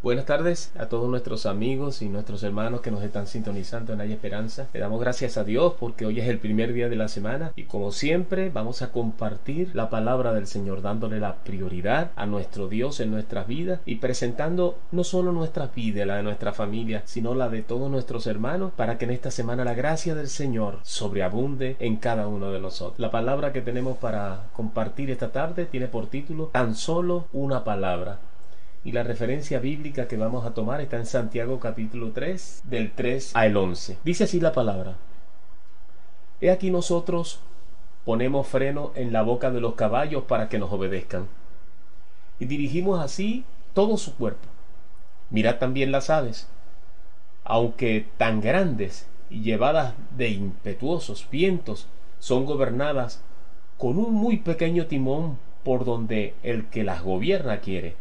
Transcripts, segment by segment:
Buenas tardes a todos nuestros amigos y nuestros hermanos que nos están sintonizando en Hay Esperanza. Le damos gracias a Dios porque hoy es el primer día de la semana y como siempre vamos a compartir la palabra del Señor dándole la prioridad a nuestro Dios en nuestras vidas y presentando no solo nuestra vida, la de nuestra familia, sino la de todos nuestros hermanos para que en esta semana la gracia del Señor sobreabunde en cada uno de nosotros. La palabra que tenemos para compartir esta tarde tiene por título Tan solo una palabra y la referencia bíblica que vamos a tomar está en Santiago capítulo 3, del 3 al 11. Dice así la palabra. He aquí nosotros ponemos freno en la boca de los caballos para que nos obedezcan. Y dirigimos así todo su cuerpo. Mirad también las aves, aunque tan grandes y llevadas de impetuosos vientos, son gobernadas con un muy pequeño timón por donde el que las gobierna quiere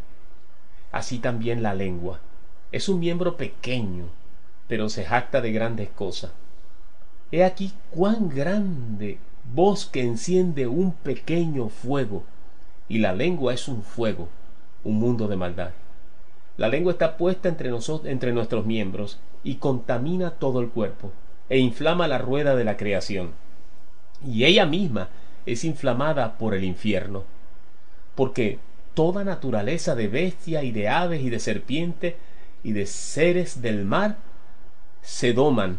así también la lengua. Es un miembro pequeño, pero se jacta de grandes cosas. He aquí cuán grande voz que enciende un pequeño fuego, y la lengua es un fuego, un mundo de maldad. La lengua está puesta entre, nosotros, entre nuestros miembros y contamina todo el cuerpo, e inflama la rueda de la creación. Y ella misma es inflamada por el infierno, porque toda naturaleza de bestia y de aves y de serpiente y de seres del mar se doman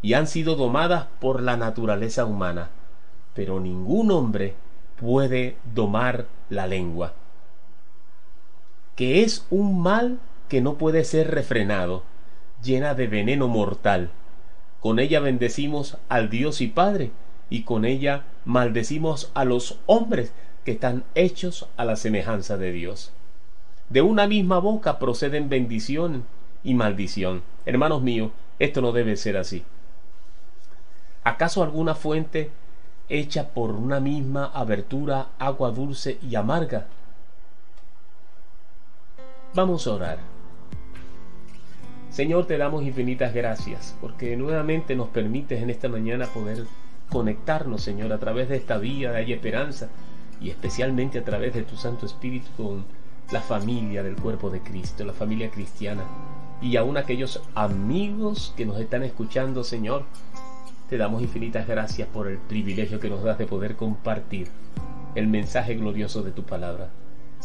y han sido domadas por la naturaleza humana, pero ningún hombre puede domar la lengua, que es un mal que no puede ser refrenado, llena de veneno mortal. Con ella bendecimos al Dios y Padre, y con ella maldecimos a los hombres que están hechos a la semejanza de Dios. De una misma boca proceden bendición y maldición. Hermanos míos, esto no debe ser así. ¿Acaso alguna fuente hecha por una misma abertura agua dulce y amarga? Vamos a orar. Señor, te damos infinitas gracias porque nuevamente nos permites en esta mañana poder conectarnos, Señor, a través de esta vía de esperanza y especialmente a través de tu Santo Espíritu con la familia del cuerpo de Cristo, la familia cristiana y aún aquellos amigos que nos están escuchando, Señor. Te damos infinitas gracias por el privilegio que nos das de poder compartir el mensaje glorioso de tu palabra.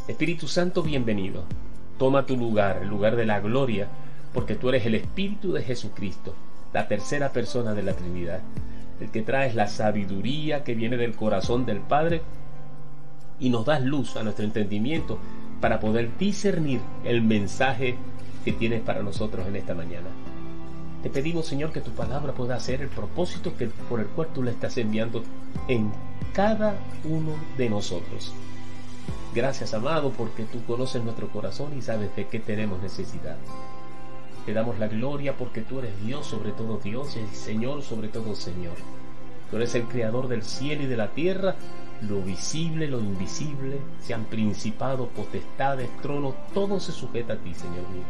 Espíritu Santo, bienvenido. Toma tu lugar, el lugar de la gloria, porque tú eres el Espíritu de Jesucristo, la tercera persona de la Trinidad, el que traes la sabiduría que viene del corazón del Padre y nos das luz a nuestro entendimiento para poder discernir el mensaje que tienes para nosotros en esta mañana. Te pedimos, Señor, que tu palabra pueda hacer el propósito que, por el cual tú la estás enviando en cada uno de nosotros. Gracias, amado, porque tú conoces nuestro corazón y sabes de qué tenemos necesidad. Te damos la gloria porque tú eres Dios sobre todo Dios y el Señor sobre todo Señor. Tú eres el creador del cielo y de la tierra lo visible, lo invisible, sean principados, potestades, tronos, todo se sujeta a ti, Señor mío.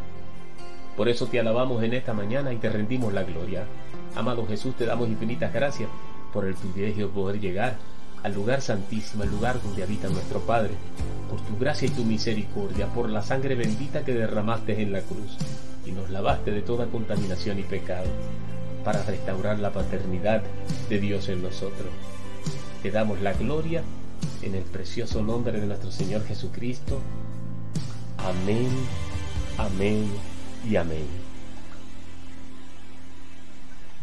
Por eso te alabamos en esta mañana y te rendimos la gloria. Amado Jesús, te damos infinitas gracias por el privilegio de poder llegar al lugar santísimo, al lugar donde habita nuestro Padre, por tu gracia y tu misericordia, por la sangre bendita que derramaste en la cruz y nos lavaste de toda contaminación y pecado, para restaurar la paternidad de Dios en nosotros. Te damos la gloria en el precioso nombre de nuestro Señor Jesucristo. Amén, amén y amén.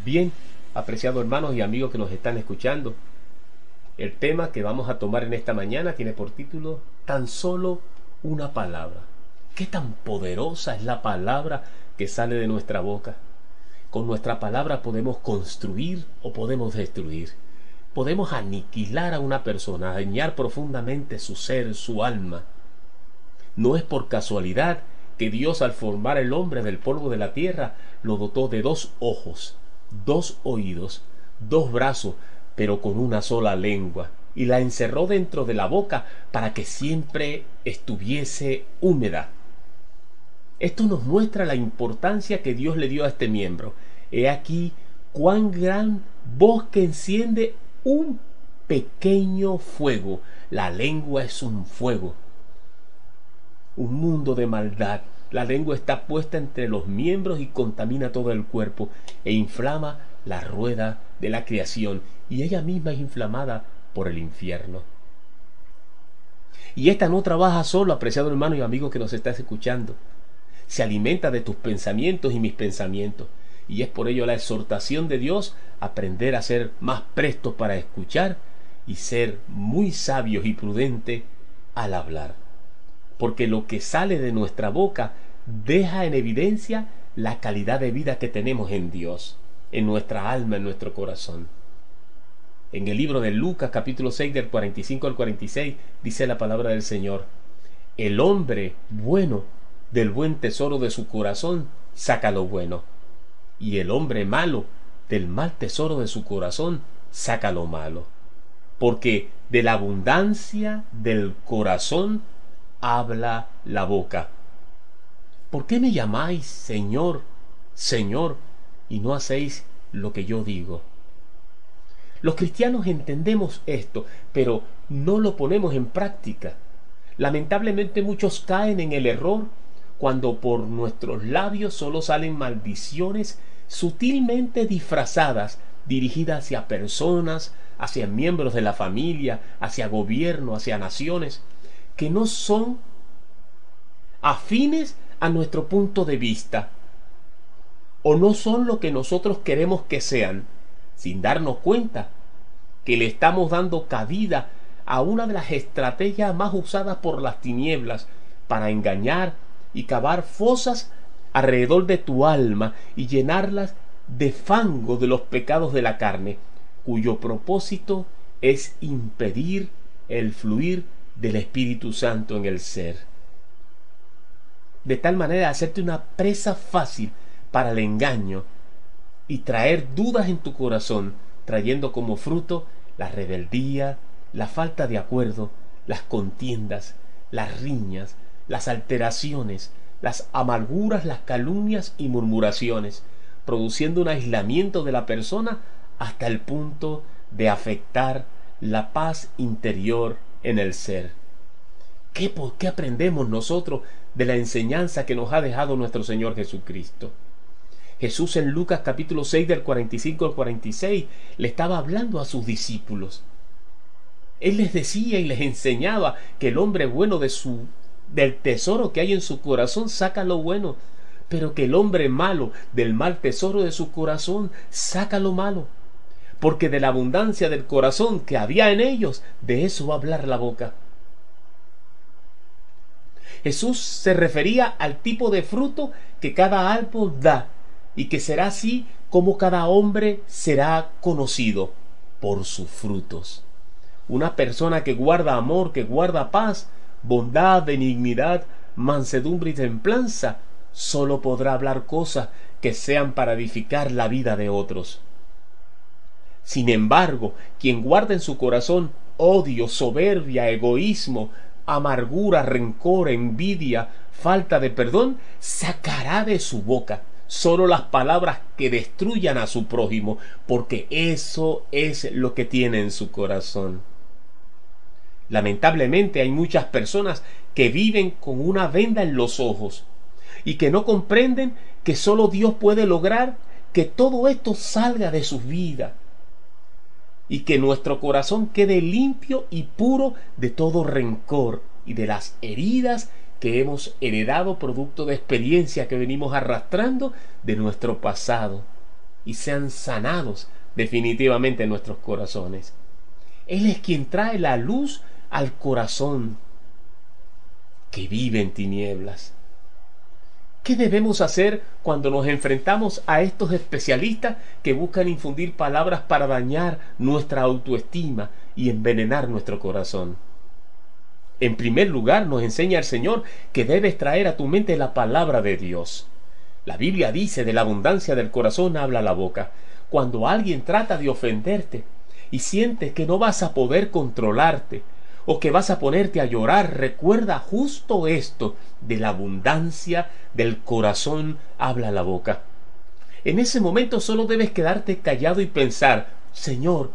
Bien, apreciados hermanos y amigos que nos están escuchando, el tema que vamos a tomar en esta mañana tiene por título Tan solo una palabra. ¿Qué tan poderosa es la palabra que sale de nuestra boca? Con nuestra palabra podemos construir o podemos destruir podemos aniquilar a una persona, dañar profundamente su ser, su alma. No es por casualidad que Dios al formar el hombre del polvo de la tierra lo dotó de dos ojos, dos oídos, dos brazos, pero con una sola lengua, y la encerró dentro de la boca para que siempre estuviese húmeda. Esto nos muestra la importancia que Dios le dio a este miembro. He aquí cuán gran voz que enciende un pequeño fuego. La lengua es un fuego. Un mundo de maldad La lengua está puesta entre los miembros y contamina todo el cuerpo e inflama la rueda de la creación y ella misma es inflamada por el infierno. Y esta no trabaja solo, apreciado hermano y amigo que nos estás escuchando. Se alimenta de tus pensamientos y mis pensamientos. Y es por ello la exhortación de Dios aprender a ser más prestos para escuchar y ser muy sabios y prudentes al hablar. Porque lo que sale de nuestra boca deja en evidencia la calidad de vida que tenemos en Dios, en nuestra alma, en nuestro corazón. En el libro de Lucas capítulo 6 del 45 al 46 dice la palabra del Señor, el hombre bueno del buen tesoro de su corazón saca lo bueno, y el hombre malo del mal tesoro de su corazón saca lo malo, porque de la abundancia del corazón habla la boca. ¿Por qué me llamáis Señor, Señor, y no hacéis lo que yo digo? Los cristianos entendemos esto, pero no lo ponemos en práctica. Lamentablemente muchos caen en el error cuando por nuestros labios solo salen maldiciones sutilmente disfrazadas, dirigidas hacia personas, hacia miembros de la familia, hacia gobierno, hacia naciones, que no son afines a nuestro punto de vista, o no son lo que nosotros queremos que sean sin darnos cuenta que le estamos dando cabida a una de las estrategias más usadas por las tinieblas para engañar y cavar fosas alrededor de tu alma y llenarlas de fango de los pecados de la carne, cuyo propósito es impedir el fluir del Espíritu Santo en el ser. De tal manera hacerte una presa fácil para el engaño y traer dudas en tu corazón, trayendo como fruto la rebeldía, la falta de acuerdo, las contiendas, las riñas, las alteraciones, las amarguras, las calumnias y murmuraciones, produciendo un aislamiento de la persona hasta el punto de afectar la paz interior en el ser. ¿Qué, por qué aprendemos nosotros de la enseñanza que nos ha dejado nuestro Señor Jesucristo? Jesús en Lucas capítulo 6 del 45 al 46 le estaba hablando a sus discípulos. Él les decía y les enseñaba que el hombre bueno de su del tesoro que hay en su corazón saca lo bueno, pero que el hombre malo del mal tesoro de su corazón saca lo malo, porque de la abundancia del corazón que había en ellos, de eso va a hablar la boca. Jesús se refería al tipo de fruto que cada árbol da y que será así como cada hombre será conocido por sus frutos. Una persona que guarda amor, que guarda paz, bondad, benignidad, mansedumbre y templanza, solo podrá hablar cosas que sean para edificar la vida de otros. Sin embargo, quien guarda en su corazón odio, soberbia, egoísmo, amargura, rencor, envidia, falta de perdón, sacará de su boca solo las palabras que destruyan a su prójimo, porque eso es lo que tiene en su corazón. Lamentablemente hay muchas personas que viven con una venda en los ojos y que no comprenden que solo Dios puede lograr que todo esto salga de sus vidas y que nuestro corazón quede limpio y puro de todo rencor y de las heridas que hemos heredado producto de experiencia que venimos arrastrando de nuestro pasado y sean sanados definitivamente en nuestros corazones. Él es quien trae la luz al corazón que vive en tinieblas. ¿Qué debemos hacer cuando nos enfrentamos a estos especialistas que buscan infundir palabras para dañar nuestra autoestima y envenenar nuestro corazón? En primer lugar, nos enseña el Señor que debes traer a tu mente la palabra de Dios. La Biblia dice, de la abundancia del corazón habla la boca. Cuando alguien trata de ofenderte y sientes que no vas a poder controlarte o que vas a ponerte a llorar, recuerda justo esto, de la abundancia del corazón habla la boca. En ese momento solo debes quedarte callado y pensar, Señor,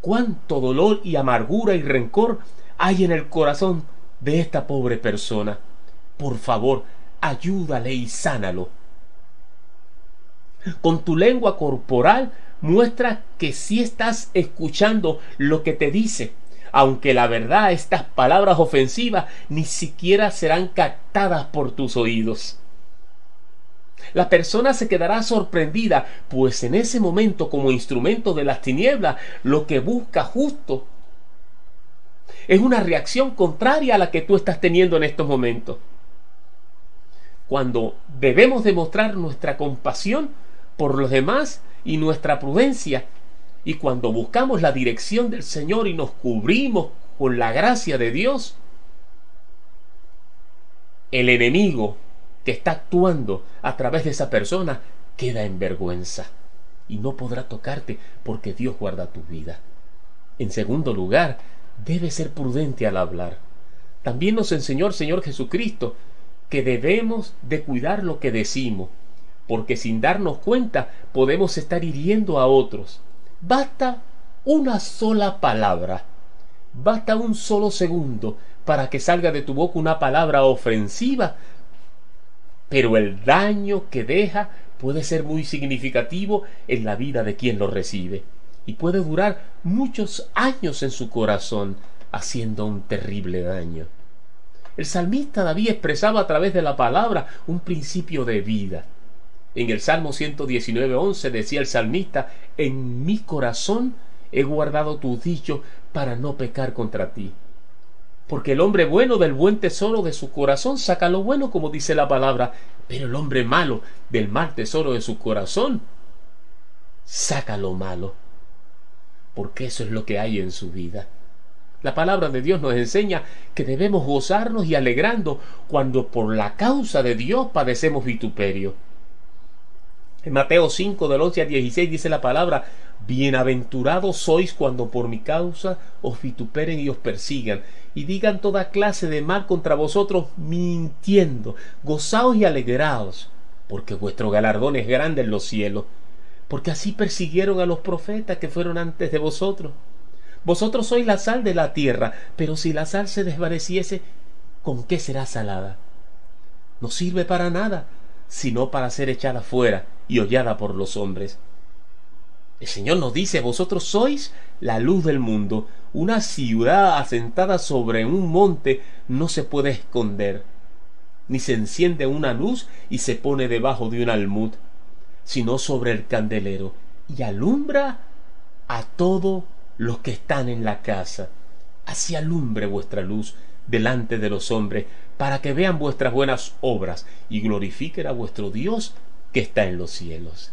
cuánto dolor y amargura y rencor hay en el corazón de esta pobre persona. Por favor, ayúdale y sánalo. Con tu lengua corporal muestra que sí estás escuchando lo que te dice, aunque la verdad estas palabras ofensivas ni siquiera serán captadas por tus oídos. La persona se quedará sorprendida, pues en ese momento como instrumento de las tinieblas lo que busca justo es una reacción contraria a la que tú estás teniendo en estos momentos. Cuando debemos demostrar nuestra compasión por los demás y nuestra prudencia, y cuando buscamos la dirección del Señor y nos cubrimos con la gracia de Dios, el enemigo que está actuando a través de esa persona queda en vergüenza y no podrá tocarte porque Dios guarda tu vida. En segundo lugar, debe ser prudente al hablar. También nos enseñó el Señor Jesucristo que debemos de cuidar lo que decimos, porque sin darnos cuenta podemos estar hiriendo a otros. Basta una sola palabra, basta un solo segundo para que salga de tu boca una palabra ofensiva pero el daño que deja puede ser muy significativo en la vida de quien lo recibe y puede durar muchos años en su corazón haciendo un terrible daño. El salmista David expresaba a través de la palabra un principio de vida. En el Salmo 119.11 decía el salmista, en mi corazón he guardado tu dicho para no pecar contra ti. Porque el hombre bueno del buen tesoro de su corazón saca lo bueno, como dice la palabra, pero el hombre malo del mal tesoro de su corazón saca lo malo. Porque eso es lo que hay en su vida. La palabra de Dios nos enseña que debemos gozarnos y alegrando cuando por la causa de Dios padecemos vituperio. En Mateo 5 del 11 al 16 dice la palabra, Bienaventurados sois cuando por mi causa os vituperen y os persigan, y digan toda clase de mal contra vosotros, mintiendo. Gozaos y alegraos, porque vuestro galardón es grande en los cielos, porque así persiguieron a los profetas que fueron antes de vosotros. Vosotros sois la sal de la tierra, pero si la sal se desvaneciese, ¿con qué será salada? No sirve para nada, sino para ser echada fuera y hollada por los hombres. El Señor nos dice, vosotros sois la luz del mundo. Una ciudad asentada sobre un monte no se puede esconder, ni se enciende una luz y se pone debajo de un almud, sino sobre el candelero, y alumbra a todos los que están en la casa. Así alumbre vuestra luz delante de los hombres, para que vean vuestras buenas obras y glorifiquen a vuestro Dios que está en los cielos.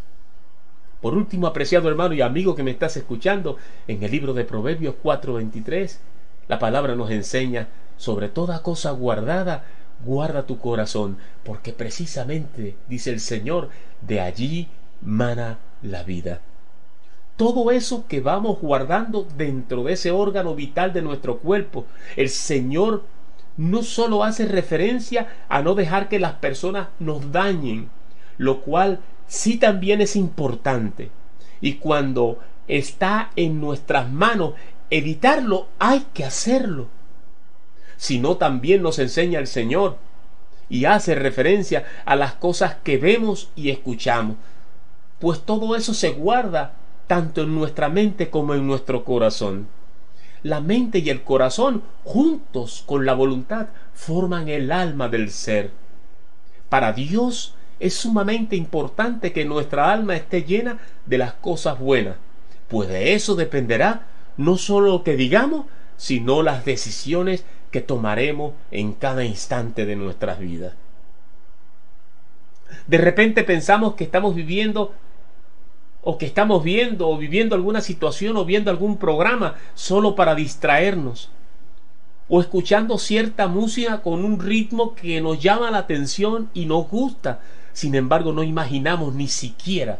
Por último, apreciado hermano y amigo que me estás escuchando, en el libro de Proverbios 4:23, la palabra nos enseña, sobre toda cosa guardada, guarda tu corazón, porque precisamente, dice el Señor, de allí mana la vida. Todo eso que vamos guardando dentro de ese órgano vital de nuestro cuerpo, el Señor no solo hace referencia a no dejar que las personas nos dañen, lo cual sí también es importante. Y cuando está en nuestras manos evitarlo, hay que hacerlo. Si no, también nos enseña el Señor y hace referencia a las cosas que vemos y escuchamos. Pues todo eso se guarda tanto en nuestra mente como en nuestro corazón. La mente y el corazón, juntos con la voluntad, forman el alma del ser. Para Dios, es sumamente importante que nuestra alma esté llena de las cosas buenas, pues de eso dependerá no solo lo que digamos, sino las decisiones que tomaremos en cada instante de nuestras vidas. De repente pensamos que estamos viviendo o que estamos viendo o viviendo alguna situación o viendo algún programa solo para distraernos o escuchando cierta música con un ritmo que nos llama la atención y nos gusta, sin embargo, no imaginamos ni siquiera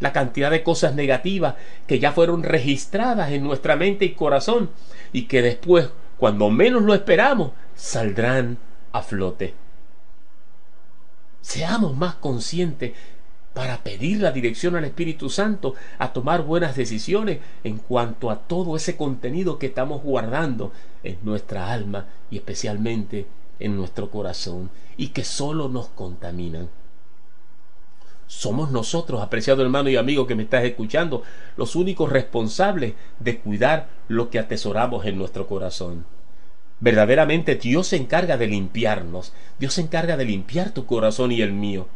la cantidad de cosas negativas que ya fueron registradas en nuestra mente y corazón y que después, cuando menos lo esperamos, saldrán a flote. Seamos más conscientes para pedir la dirección al Espíritu Santo a tomar buenas decisiones en cuanto a todo ese contenido que estamos guardando en nuestra alma y especialmente en nuestro corazón y que solo nos contaminan. Somos nosotros, apreciado hermano y amigo que me estás escuchando, los únicos responsables de cuidar lo que atesoramos en nuestro corazón. Verdaderamente Dios se encarga de limpiarnos, Dios se encarga de limpiar tu corazón y el mío.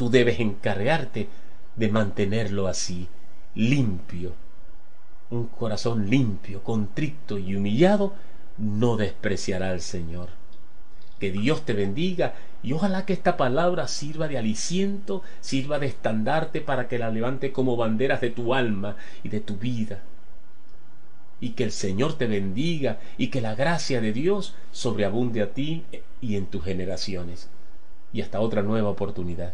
Tú debes encargarte de mantenerlo así, limpio. Un corazón limpio, contrito y humillado no despreciará al Señor. Que Dios te bendiga y ojalá que esta palabra sirva de aliciento, sirva de estandarte para que la levante como banderas de tu alma y de tu vida. Y que el Señor te bendiga y que la gracia de Dios sobreabunde a ti y en tus generaciones. Y hasta otra nueva oportunidad.